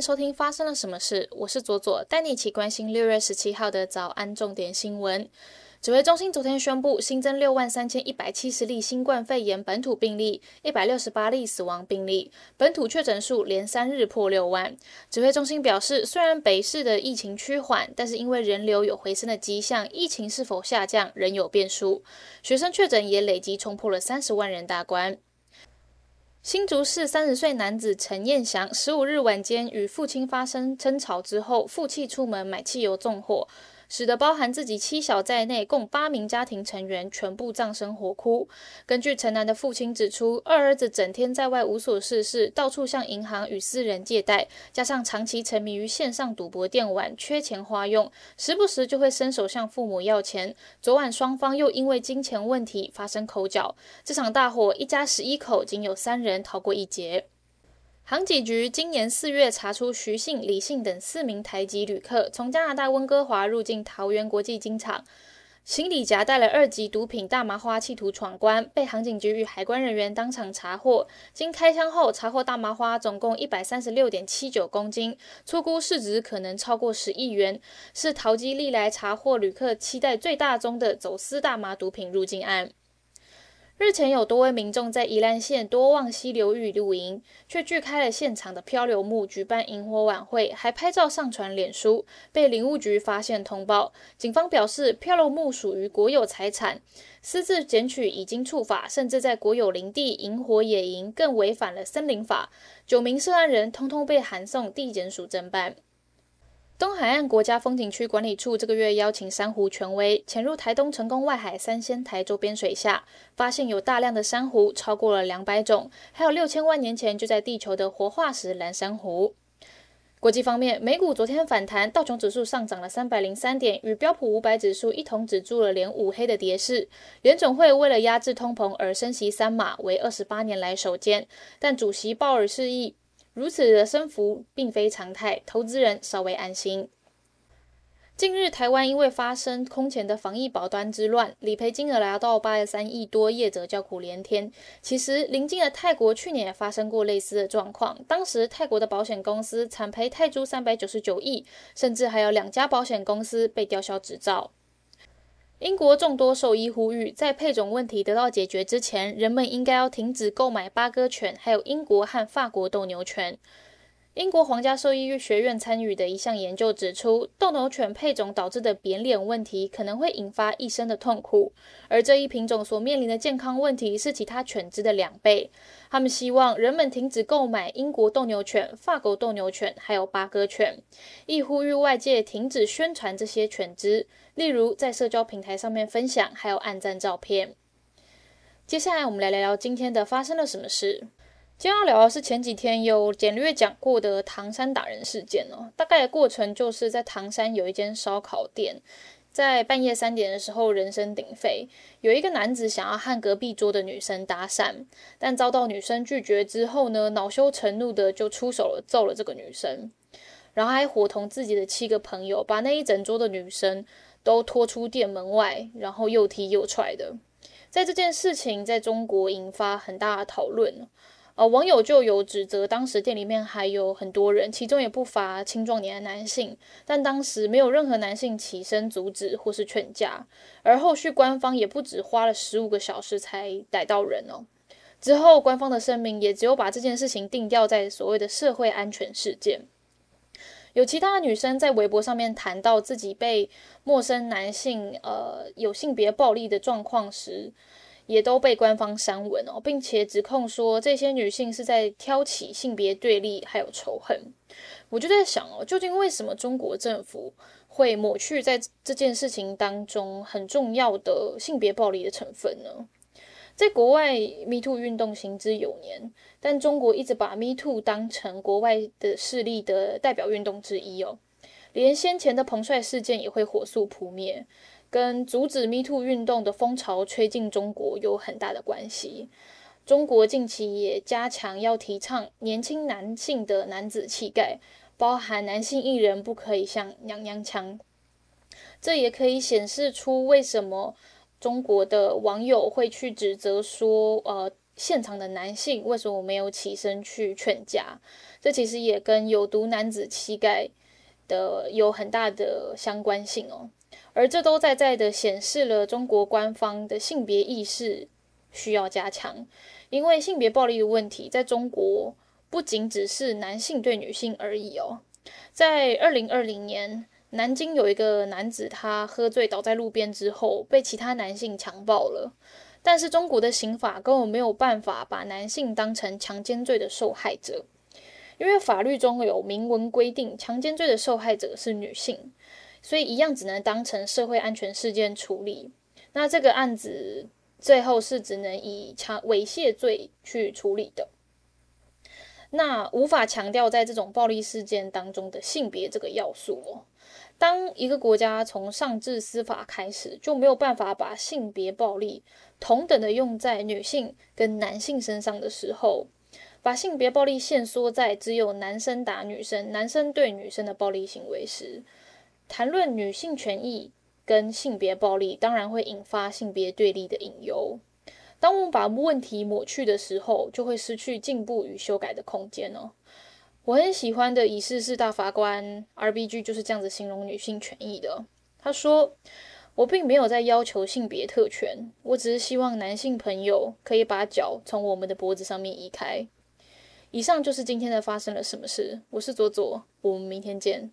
收听发生了什么事，我是左左，带你一起关心六月十七号的早安重点新闻。指挥中心昨天宣布新增六万三千一百七十例新冠肺炎本土病例，一百六十八例死亡病例，本土确诊数连三日破六万。指挥中心表示，虽然北市的疫情趋缓，但是因为人流有回升的迹象，疫情是否下降仍有变数。学生确诊也累积冲破了三十万人大关。新竹市三十岁男子陈彦祥，十五日晚间与父亲发生争吵之后，负气出门买汽油纵火。使得包含自己妻小在内共八名家庭成员全部葬身火窟。根据陈楠的父亲指出，二儿子整天在外无所事事，到处向银行与私人借贷，加上长期沉迷于线上赌博电玩，缺钱花用，时不时就会伸手向父母要钱。昨晚双方又因为金钱问题发生口角。这场大火，一家十一口仅有三人逃过一劫。航警局今年四月查出徐姓、李姓等四名台籍旅客从加拿大温哥华入境桃园国际机场，行李夹带了二级毒品大麻花，企图闯关，被航警局与海关人员当场查获。经开箱后，查获大麻花总共一百三十六点七九公斤，粗估市值可能超过十亿元，是淘机历来查获旅客期待最大宗的走私大麻毒品入境案。日前有多位民众在宜兰县多望溪流域露营，却锯开了现场的漂流木，举办萤火晚会，还拍照上传脸书，被林务局发现通报。警方表示，漂流木属于国有财产，私自捡取已经触法，甚至在国有林地引火野营，更违反了森林法。九名涉案人通通被函送地检署侦办。东海岸国家风景区管理处这个月邀请珊瑚权威潜入台东成功外海三仙台周边水下，发现有大量的珊瑚，超过了两百种，还有六千万年前就在地球的活化石蓝珊瑚。国际方面，美股昨天反弹，道琼指数上涨了三百零三点，与标普五百指数一同止住了连五黑的跌势。联总会为了压制通膨而升息三码，为二十八年来首见，但主席鲍尔示意。如此的升幅并非常态，投资人稍微安心。近日，台湾因为发生空前的防疫保单之乱，理赔金额来到八十三亿多，业者叫苦连天。其实，邻近的泰国去年也发生过类似的状况，当时泰国的保险公司惨赔泰铢三百九十九亿，甚至还有两家保险公司被吊销执照。英国众多兽医呼吁，在配种问题得到解决之前，人们应该要停止购买八哥犬，还有英国和法国斗牛犬。英国皇家兽医学院参与的一项研究指出，斗牛犬配种导致的扁脸问题可能会引发一生的痛苦，而这一品种所面临的健康问题是其他犬只的两倍。他们希望人们停止购买英国斗牛犬、法国斗牛犬，还有巴哥犬，亦呼吁外界停止宣传这些犬只，例如在社交平台上面分享，还有按赞照片。接下来，我们来聊聊今天的发生了什么事。今天要聊的是前几天有简略讲过的唐山打人事件哦。大概的过程就是在唐山有一间烧烤店，在半夜三点的时候人声鼎沸，有一个男子想要和隔壁桌的女生搭讪，但遭到女生拒绝之后呢，恼羞成怒的就出手了，揍了这个女生，然后还伙同自己的七个朋友，把那一整桌的女生都拖出店门外，然后又踢又踹的。在这件事情在中国引发很大的讨论。呃，网友就有指责，当时店里面还有很多人，其中也不乏青壮年的男性，但当时没有任何男性起身阻止或是劝架，而后续官方也不止花了十五个小时才逮到人哦。之后官方的声明也只有把这件事情定调在所谓的社会安全事件。有其他的女生在微博上面谈到自己被陌生男性呃有性别暴力的状况时。也都被官方删文哦，并且指控说这些女性是在挑起性别对立还有仇恨。我就在想哦，究竟为什么中国政府会抹去在这件事情当中很重要的性别暴力的成分呢？在国外，Me Too 运动行之有年，但中国一直把 Me Too 当成国外的势力的代表运动之一哦，连先前的彭帅事件也会火速扑灭。跟阻止 Me Too 运动的风潮吹进中国有很大的关系。中国近期也加强要提倡年轻男性的男子气概，包含男性艺人不可以像娘娘腔。这也可以显示出为什么中国的网友会去指责说，呃，现场的男性为什么没有起身去劝架？这其实也跟有毒男子气概的有很大的相关性哦。而这都在在的显示了中国官方的性别意识需要加强，因为性别暴力的问题在中国不仅只是男性对女性而已哦。在二零二零年，南京有一个男子，他喝醉倒在路边之后，被其他男性强暴了。但是中国的刑法根本没有办法把男性当成强奸罪的受害者，因为法律中有明文规定，强奸罪的受害者是女性，所以一样只能当成社会安全事件处理。那这个案子最后是只能以强猥亵罪去处理的，那无法强调在这种暴力事件当中的性别这个要素哦。当一个国家从上至司法开始就没有办法把性别暴力同等的用在女性跟男性身上的时候，把性别暴力限缩在只有男生打女生、男生对女生的暴力行为时，谈论女性权益跟性别暴力，当然会引发性别对立的隐忧。当我们把问题抹去的时候，就会失去进步与修改的空间哦。我很喜欢的以事是大法官 R B G 就是这样子形容女性权益的。他说：“我并没有在要求性别特权，我只是希望男性朋友可以把脚从我们的脖子上面移开。”以上就是今天的发生了什么事。我是左左，我们明天见。